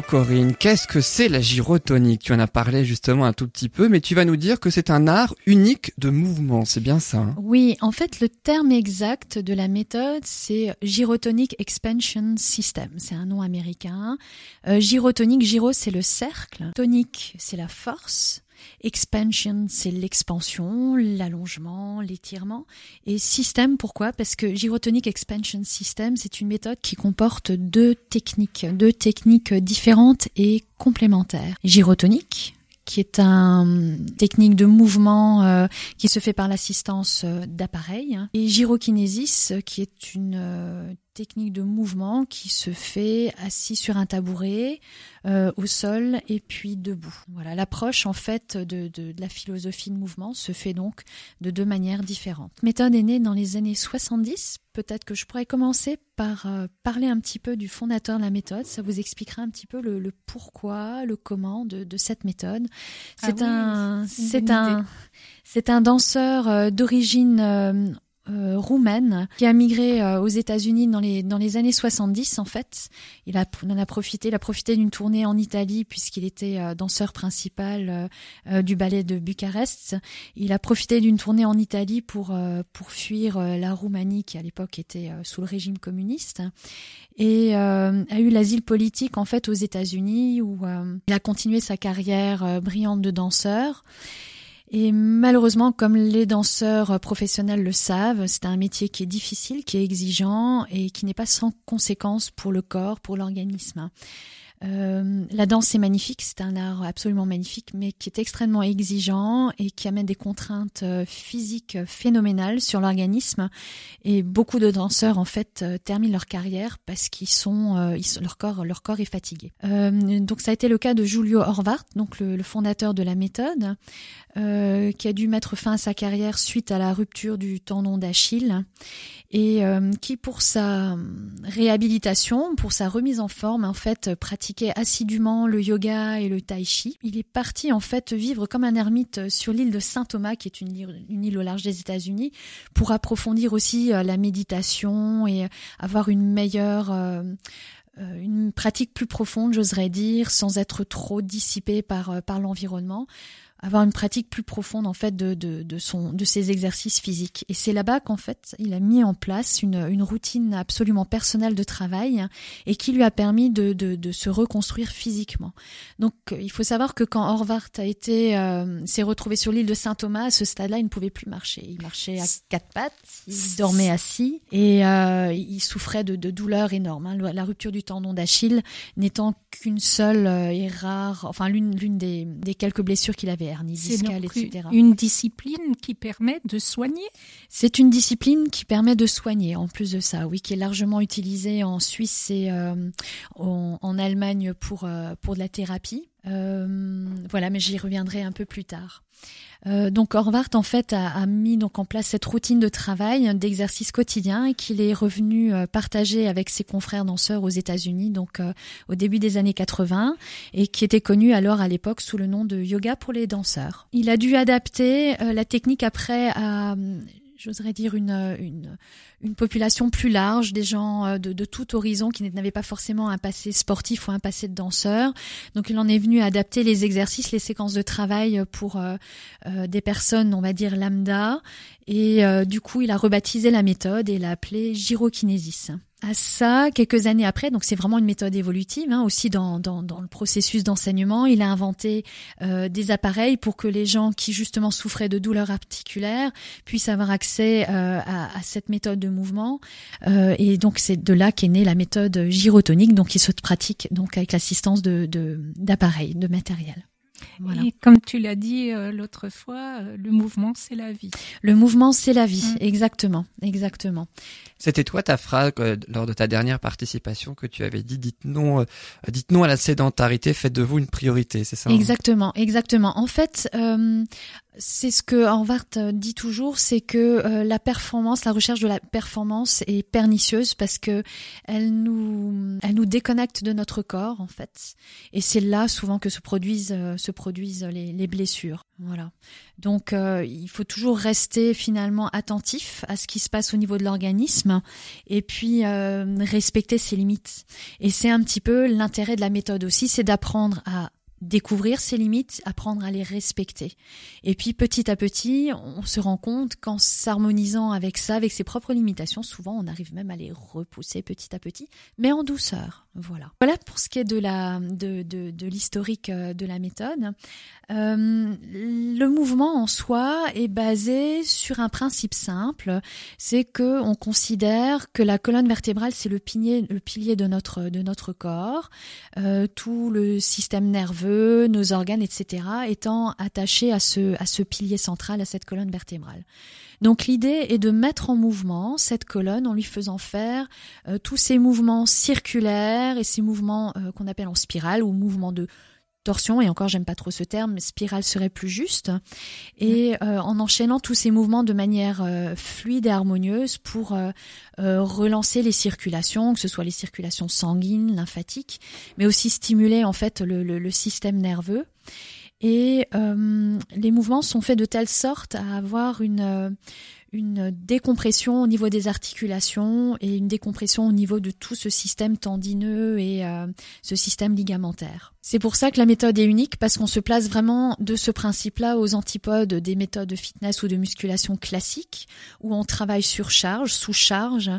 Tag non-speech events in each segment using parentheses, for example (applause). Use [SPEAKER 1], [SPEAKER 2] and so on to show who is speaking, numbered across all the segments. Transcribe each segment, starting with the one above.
[SPEAKER 1] Corinne, qu'est-ce que c'est la gyrotonique? Tu en as parlé justement un tout petit peu, mais tu vas nous dire que c'est un art unique de mouvement, c'est bien ça hein?
[SPEAKER 2] Oui, en fait le terme exact de la méthode c'est Gyrotonic Expansion System, c'est un nom américain. Euh, gyrotonique, gyro c'est le cercle, tonique c'est la force, Expansion, c'est l'expansion, l'allongement, l'étirement. Et système, pourquoi? Parce que Gyrotonic Expansion System, c'est une méthode qui comporte deux techniques, deux techniques différentes et complémentaires. Gyrotonique, qui est une technique de mouvement euh, qui se fait par l'assistance euh, d'appareils, et gyrokinésis, qui est une euh, technique de mouvement qui se fait assis sur un tabouret, euh, au sol et puis debout. Voilà, l'approche en fait de, de, de, la philosophie de mouvement se fait donc de deux manières différentes. La méthode est née dans les années 70. Peut-être que je pourrais commencer par euh, parler un petit peu du fondateur de la méthode. Ça vous expliquera un petit peu le, le pourquoi, le comment de, de cette méthode. C'est ah un, c'est un, c'est un danseur euh, d'origine euh, roumaine qui a migré euh, aux États-Unis dans les dans les années 70 en fait. Il a en a profité, il a profité d'une tournée en Italie puisqu'il était euh, danseur principal euh, du ballet de Bucarest. Il a profité d'une tournée en Italie pour pour fuir la Roumanie qui à l'époque était sous le régime communiste et a eu l'asile politique en fait aux États-Unis où il a continué sa carrière brillante de danseur. Et malheureusement, comme les danseurs professionnels le savent, c'est un métier qui est difficile, qui est exigeant et qui n'est pas sans conséquences pour le corps, pour l'organisme. Euh, la danse c'est magnifique, c'est un art absolument magnifique, mais qui est extrêmement exigeant et qui amène des contraintes euh, physiques phénoménales sur l'organisme. Et beaucoup de danseurs en fait euh, terminent leur carrière parce qu'ils sont, leur corps, leur corps est fatigué. Donc ça a été le cas de Julio Horvath, donc le, le fondateur de la méthode, qui a dû mettre fin à sa carrière suite à la rupture du tendon d'Achille et qui pour sa réhabilitation, pour sa remise en forme en fait pratique assidûment le yoga et le tai chi. Il est parti en fait vivre comme un ermite sur l'île de Saint Thomas, qui est une île, au large des États-Unis, pour approfondir aussi euh, la méditation et avoir une meilleure euh, euh, une pratique plus profonde, j'oserais dire, sans être trop dissipé par par l'environnement avoir une pratique plus profonde en fait de, de, de son de ses exercices physiques. Et c'est là-bas qu'en fait il a mis en place une, une routine absolument personnelle de travail et qui lui a permis de, de, de se reconstruire physiquement. Donc il faut savoir que quand Horvath a été euh, s'est retrouvé sur l'île de Saint Thomas à ce stade-là il ne pouvait plus marcher. Il marchait à quatre pattes il dormait assis et euh, il souffrait de, de douleurs énormes hein. la rupture du tendon d'Achille n'étant qu'une seule euh, et rare enfin l'une l'une des, des quelques blessures qu'il avait discale, etc.
[SPEAKER 3] Une discipline qui permet de soigner
[SPEAKER 2] C'est une discipline qui permet de soigner, en plus de ça, oui, qui est largement utilisée en Suisse et euh, en, en, Allemagne pour, euh, pour de la thérapie. Euh, voilà, mais j'y reviendrai un peu plus tard. Euh, donc Horvath en fait a, a, mis donc en place cette routine de travail, d'exercice quotidien qu'il est revenu euh, partager avec ses confrères danseurs aux États-Unis donc euh, au début des années 80 et qui était connu alors à l'époque sous le nom de yoga pour les danseurs. Il a dû adapter euh, la technique après à j'oserais dire une, une, une population plus large, des gens euh, de, de tout horizon qui n'avaient pas forcément un passé sportif ou un passé de danseur. Donc il en est venu adapter les exercices, les séquences de travail pour euh, euh, des personnes, on va dire lambda. Et euh, du coup, il a rebaptisé la méthode et l'a appelée gyrokinésis à ça, quelques années après, donc c'est vraiment une méthode évolutive, hein, aussi dans, dans, dans, le processus d'enseignement, il a inventé euh, des appareils pour que les gens qui justement souffraient de douleurs articulaires puissent avoir accès euh, à, à, cette méthode de mouvement. Euh, et donc c'est de là qu'est née la méthode gyrotonique, donc qui se pratique donc avec l'assistance de d'appareils, de, de matériel.
[SPEAKER 3] Voilà. Et comme tu l'as dit euh, l'autre fois, euh, le mouvement c'est la vie.
[SPEAKER 2] Le mouvement c'est la vie, mmh. exactement, exactement.
[SPEAKER 1] C'était toi ta phrase euh, lors de ta dernière participation que tu avais dit dites non, euh, dites non à la sédentarité, faites de vous une priorité, c'est ça
[SPEAKER 2] Exactement, hein? Exactement. En fait, euh, c'est ce que Harvard dit toujours, c'est que euh, la performance, la recherche de la performance est pernicieuse parce que elle nous, elle nous déconnecte de notre corps en fait, et c'est là souvent que se produisent, euh, se produisent les, les, blessures. Voilà. Donc euh, il faut toujours rester finalement attentif à ce qui se passe au niveau de l'organisme et puis respecter ses limites. Et c'est un petit peu l'intérêt de la méthode aussi, c'est d'apprendre à découvrir ses limites, apprendre à les respecter. Et puis petit à petit, on se rend compte qu'en s'harmonisant avec ça, avec ses propres limitations, souvent on arrive même à les repousser petit à petit, mais en douceur. Voilà. Voilà pour ce qui est de la de, de, de l'historique euh, de la méthode. Euh, le mouvement en soi est basé sur un principe simple, c'est que on considère que la colonne vertébrale c'est le pilier le pilier de notre de notre corps, euh, tout le système nerveux, nos organes, etc. étant attachés à ce pilier central, à cette colonne vertébrale. Donc l'idée est de mettre en mouvement cette colonne en lui faisant faire euh, tous ces mouvements circulaires et ces mouvements euh, qu'on appelle en spirale ou mouvements de torsion, et encore j'aime pas trop ce terme, spirale serait plus juste, et euh, en enchaînant tous ces mouvements de manière fluide et harmonieuse pour relancer les circulations, que ce soit les circulations sanguines, lymphatiques, mais aussi stimuler en fait le, le système nerveux. Et euh, les mouvements sont faits de telle sorte à avoir une, euh, une décompression au niveau des articulations et une décompression au niveau de tout ce système tendineux et euh, ce système ligamentaire. C'est pour ça que la méthode est unique parce qu'on se place vraiment de ce principe-là aux antipodes des méthodes de fitness ou de musculation classiques où on travaille sur charge, sous charge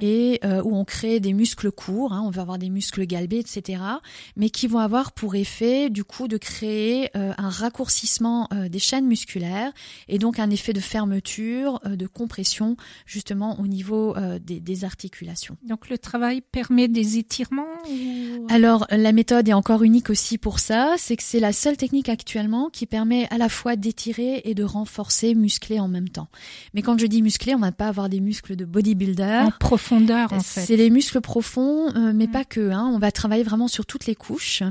[SPEAKER 2] et euh, où on crée des muscles courts. Hein, on va avoir des muscles galbés, etc. Mais qui vont avoir pour effet du coup de créer euh, un raccourcissement des chaînes musculaires et donc un effet de fermeture, de compression justement au niveau des, des, articulations.
[SPEAKER 3] Donc le travail permet des étirements ou...
[SPEAKER 2] Alors la méthode est encore unique aussi pour ça, c'est que c'est la seule technique actuellement qui permet à la fois d'étirer et de renforcer, muscler en même temps. Mais quand je dis muscler, on va pas avoir des muscles de bodybuilder.
[SPEAKER 3] En profondeur, en fait.
[SPEAKER 2] C'est les muscles profonds, euh, mais mm. pas que. Hein. On va travailler vraiment sur toutes les couches.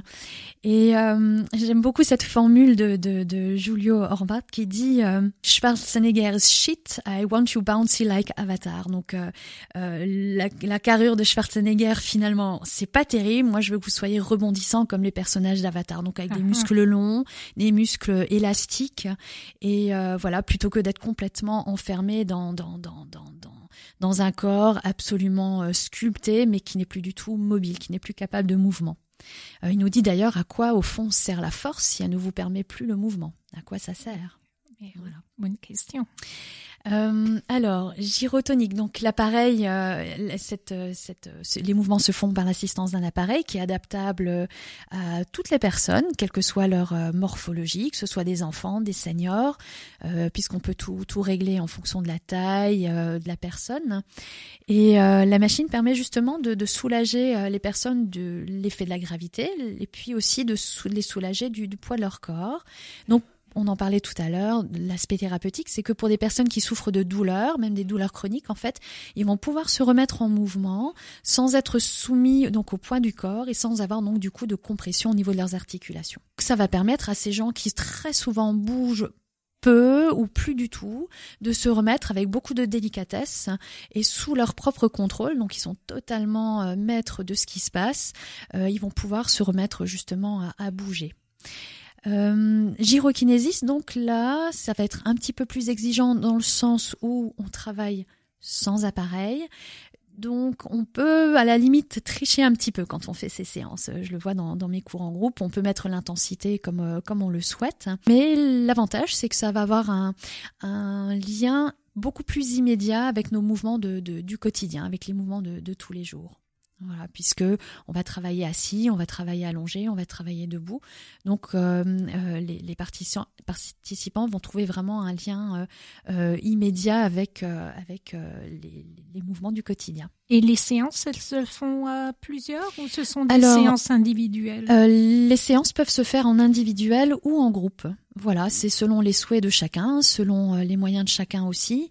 [SPEAKER 2] Et euh, j'aime beaucoup cette formule de, de, de Julio Horvat qui dit euh, Schwarzenegger's shit, I want you bouncy like Avatar. Donc euh, euh, la, la carrure de Schwarzenegger finalement c'est pas terrible. Moi je veux que vous soyez rebondissant comme les personnages d'Avatar, donc avec des ah, muscles longs, des muscles élastiques et euh, voilà plutôt que d'être complètement enfermé dans dans dans dans, dans dans un corps absolument sculpté mais qui n'est plus du tout mobile, qui n'est plus capable de mouvement. Il nous dit d'ailleurs à quoi au fond sert la force si elle ne vous permet plus le mouvement. À quoi ça sert?
[SPEAKER 3] Voilà. Bonne question.
[SPEAKER 2] Euh, alors, gyrotonique. Donc l'appareil, euh, cette, cette, les mouvements se font par l'assistance d'un appareil qui est adaptable à toutes les personnes, quelle que soit leur morphologie, que ce soit des enfants, des seniors, puisqu'on peut tout, tout régler en fonction de la taille de la personne. Et la machine permet justement de, de soulager les personnes de l'effet de la gravité, et puis aussi de, les soulager du, du poids de leur corps. Donc on en parlait tout à l'heure, l'aspect thérapeutique, c'est que pour des personnes qui souffrent de douleurs, même des douleurs chroniques, en fait, ils vont pouvoir se remettre en mouvement sans être soumis donc au poids du corps et sans avoir donc du coup de compression au niveau de leurs articulations. Ça va permettre à ces gens qui très souvent bougent peu ou plus du tout, de se remettre avec beaucoup de délicatesse et sous leur propre contrôle, donc ils sont totalement euh, maîtres de ce qui se passe, euh, ils vont pouvoir se remettre justement à bouger. Euh, gyrokinésis, donc là, ça va être un petit peu plus exigeant dans le sens où on travaille sans appareil. Donc on peut à la limite tricher un petit peu quand on fait ces séances. Je le vois dans, mes cours en groupe, on peut mettre l'intensité comme, euh, comme on le souhaite. Mais l'avantage, c'est que ça va avoir un, un, lien beaucoup plus immédiat avec nos mouvements de, du quotidien, avec les mouvements de, de tous les jours. Voilà, puisque on va travailler assis, on va travailler allongé, on va travailler debout. Donc euh, euh, les, les participants, participants, vont trouver vraiment un lien euh, immédiat avec avec les, les, mouvements du quotidien.
[SPEAKER 3] Et les séances, elles se font à plusieurs ou ce sont des séances individuelles?
[SPEAKER 2] Les séances peuvent se faire en individuel ou en groupe. Voilà, c'est selon les souhaits de chacun, selon les moyens de chacun aussi.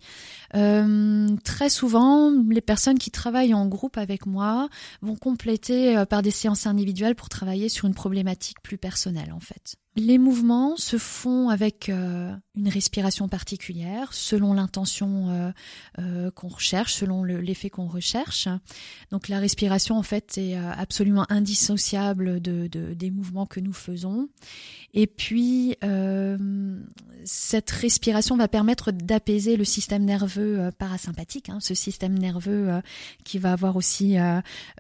[SPEAKER 2] Euh, très souvent, les personnes qui travaillent en groupe avec moi vont compléter euh, par des séances individuelles pour travailler sur une problématique plus personnelle en fait. Les mouvements se font avec euh, une respiration particulière, selon l'intention euh, euh, qu'on recherche, selon l'effet qu'on recherche. Donc la respiration, en fait, est absolument indissociable de, de, des mouvements que nous faisons. Et puis, cette respiration va permettre d'apaiser le système nerveux parasympathique, hein, ce système nerveux qui va avoir aussi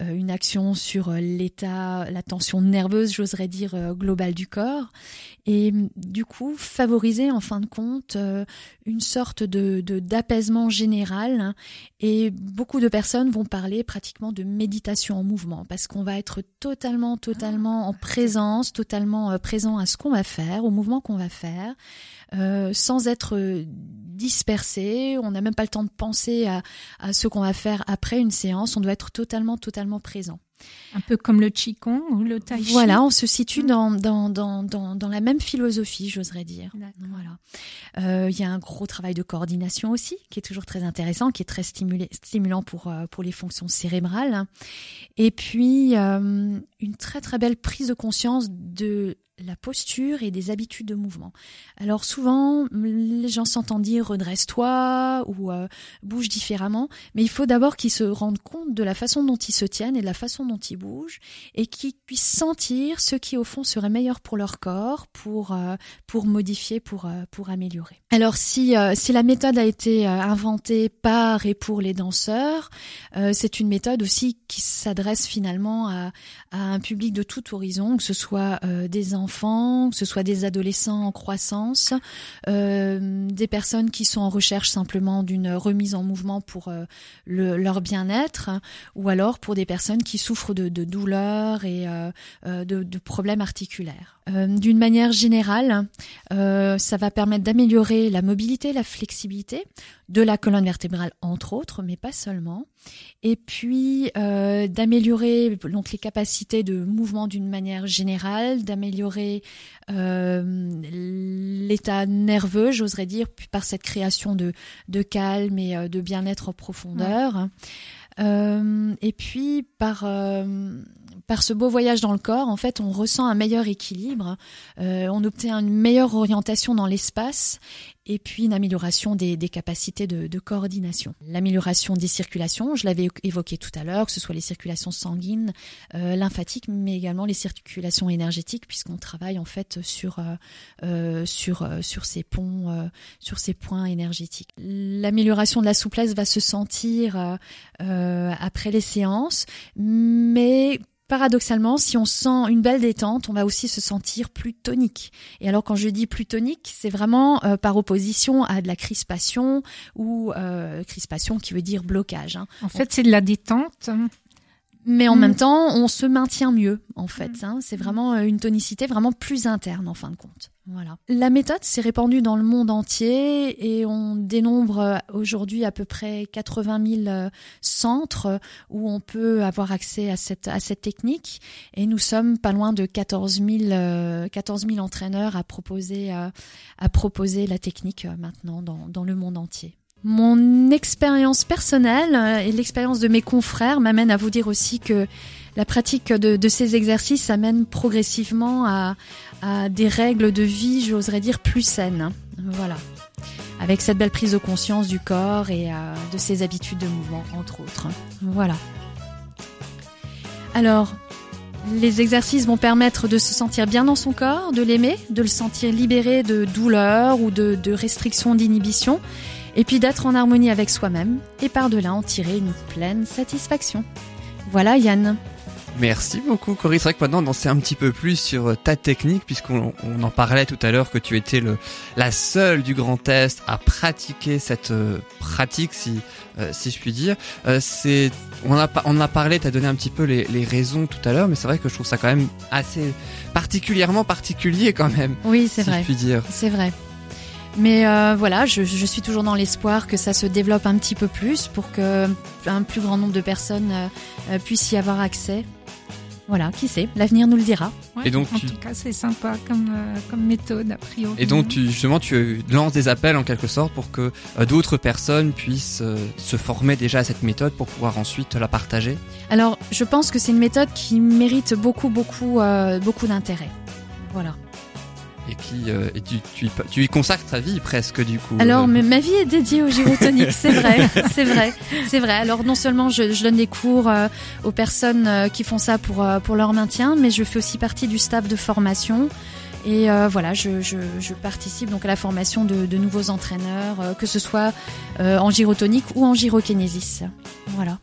[SPEAKER 2] une action sur l'état, la tension nerveuse, j'oserais dire, globale du corps et du coup favoriser en fin de compte euh, une sorte de d'apaisement général et beaucoup de personnes vont parler pratiquement de méditation en mouvement parce qu'on va être totalement totalement en présence totalement euh, présent à ce qu'on va faire au mouvement qu'on va faire euh, sans être dispersé on n'a même pas le temps de penser à, à ce qu'on va faire après une séance on doit être totalement totalement présent
[SPEAKER 3] un peu comme le Qigong ou le Tai Chi.
[SPEAKER 2] Voilà, on se situe mm. dans, dans, dans, dans, dans la même philosophie, j'oserais dire. Voilà. Euh, il y a un gros travail de coordination aussi, qui est toujours très intéressant, qui est très stimulé, stimulant pour, euh, pour les fonctions cérébrales. Et puis, euh, une très très belle prise de conscience de la posture et des habitudes de mouvement. Alors souvent, les gens s'entendent dire redresse-toi ou euh, bouge différemment, mais il faut d'abord qu'ils se rendent compte de la façon dont ils se tiennent et de la façon dont ils bougent et qu'ils puissent sentir ce qui au fond serait meilleur pour leur corps, pour euh, pour modifier, pour euh, pour améliorer. Alors si si la méthode a été inventée par et pour les danseurs, c'est une méthode aussi qui s'adresse finalement à, à un public de tout horizon, que ce soit des enfants que ce soit des adolescents en croissance, euh, des personnes qui sont en recherche simplement d'une remise en mouvement pour euh, le, leur bien-être, ou alors pour des personnes qui souffrent de, douleurs et euh, de, de, problèmes articulaires. D'une manière générale, ça va permettre d'améliorer la mobilité, la flexibilité de la colonne vertébrale entre autres, mais pas seulement, et puis d'améliorer donc les capacités de mouvement d'une manière générale, d'améliorer euh, l'état nerveux, j'oserais dire, par cette création de, de calme et euh, de bien-être en profondeur. Euh, et puis par euh, par ce beau voyage dans le corps, en fait, on ressent un meilleur équilibre, euh, on obtient une meilleure orientation dans l'espace et puis une amélioration des, capacités de, coordination. L'amélioration des circulations, je l'avais évoqué tout à l'heure, que ce soit les circulations sanguines, euh, lymphatiques, mais également les circulations énergétiques, puisqu'on travaille en fait sur euh, sur sur ces ponts, sur ces points énergétiques. L'amélioration de la souplesse va se sentir après les séances, mais paradoxalement, si on sent une belle détente, on va aussi se sentir plus tonique. Et alors quand je dis plus tonique, c'est vraiment euh, par opposition à de la crispation ou euh, crispation qui veut dire blocage. Hein.
[SPEAKER 3] En fait, c'est de la détente.
[SPEAKER 2] Mais en mm. même temps, on se maintient mieux, en fait. Hein. C'est vraiment euh, une tonicité vraiment plus interne, en fin de compte. Voilà. La méthode s'est répandue dans le monde entier et on dénombre euh, aujourd'hui à peu près 80 000 euh, centres où on peut avoir accès à cette, à cette technique et nous sommes pas loin de 14 000, 14 000 entraîneurs à proposer, à, proposer la technique maintenant dans, dans le monde entier. Mon expérience personnelle et l'expérience de mes confrères m'amènent à vous dire aussi que la pratique de, ces exercices amène progressivement à, des règles de vie, j'oserais dire, plus saines. Voilà. Avec cette belle prise de conscience du corps et euh, de ses habitudes de mouvement, entre autres. Voilà. Alors, les exercices vont permettre de se sentir bien dans son corps, de l'aimer, de le sentir libéré de douleur ou de restrictions d'inhibition, et puis d'être en harmonie avec soi-même, et par-delà en tirer une pleine satisfaction. Voilà Yann.
[SPEAKER 1] Merci beaucoup Cory. C'est vrai que maintenant on en sait un petit peu plus sur ta technique puisqu'on en parlait tout à l'heure que tu étais le, la seule du Grand Est à pratiquer cette euh, pratique si euh, si je puis dire. Euh, c'est on a on a parlé, tu as donné un petit peu les, les raisons tout à l'heure, mais c'est vrai que je trouve ça quand même assez particulièrement particulier quand même.
[SPEAKER 2] Oui, c'est
[SPEAKER 1] si
[SPEAKER 2] vrai.
[SPEAKER 1] Je puis dire.
[SPEAKER 2] C'est vrai. Mais voilà, je, je, suis toujours dans l'espoir que ça se développe un petit peu plus pour que un plus grand nombre de personnes puissent y avoir accès. Voilà, qui sait, l'avenir nous le dira.
[SPEAKER 3] Ouais,
[SPEAKER 1] Et donc,
[SPEAKER 3] en
[SPEAKER 1] tu-
[SPEAKER 3] tout cas, c'est sympa comme, euh, comme méthode, a priori.
[SPEAKER 1] Et donc tu, justement tu lances des appels en quelque sorte pour que euh, d'autres personnes puissent euh, se former déjà à cette méthode pour pouvoir ensuite la partager.
[SPEAKER 2] Alors, je pense que c'est une méthode qui mérite beaucoup, beaucoup, euh, beaucoup d'intérêt. Voilà.
[SPEAKER 1] Et qui euh, et tu, tu, tu y consacres ta vie presque du coup.
[SPEAKER 2] Alors,
[SPEAKER 1] euh,
[SPEAKER 2] mais ma vie est dédiée au gyrotonique, c'est vrai, (laughs) c'est vrai, c'est vrai. Alors, non seulement je, je donne des cours euh, aux personnes euh, qui font ça pour euh, pour leur maintien, mais je fais aussi partie du staff de formation. Et euh, voilà, je, je, je participe donc à la formation de, de nouveaux entraîneurs, euh, que ce soit euh, en gyrotonique ou en gyrokinésis. Voilà.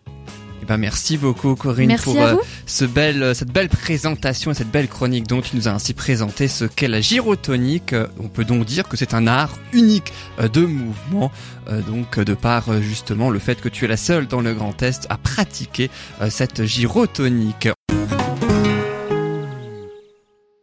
[SPEAKER 1] Ben, merci beaucoup Corinne
[SPEAKER 2] Merci
[SPEAKER 1] pour euh, ce belle, cette belle présentation et cette belle chronique dont tu nous as ainsi présenté ce qu'est la gyrotonique. Euh, On peut donc dire que c'est un art unique euh, de mouvement, euh, donc euh, de par euh, justement le fait que tu es la seule dans le Grand Est à pratiquer euh, cette gyrotonique.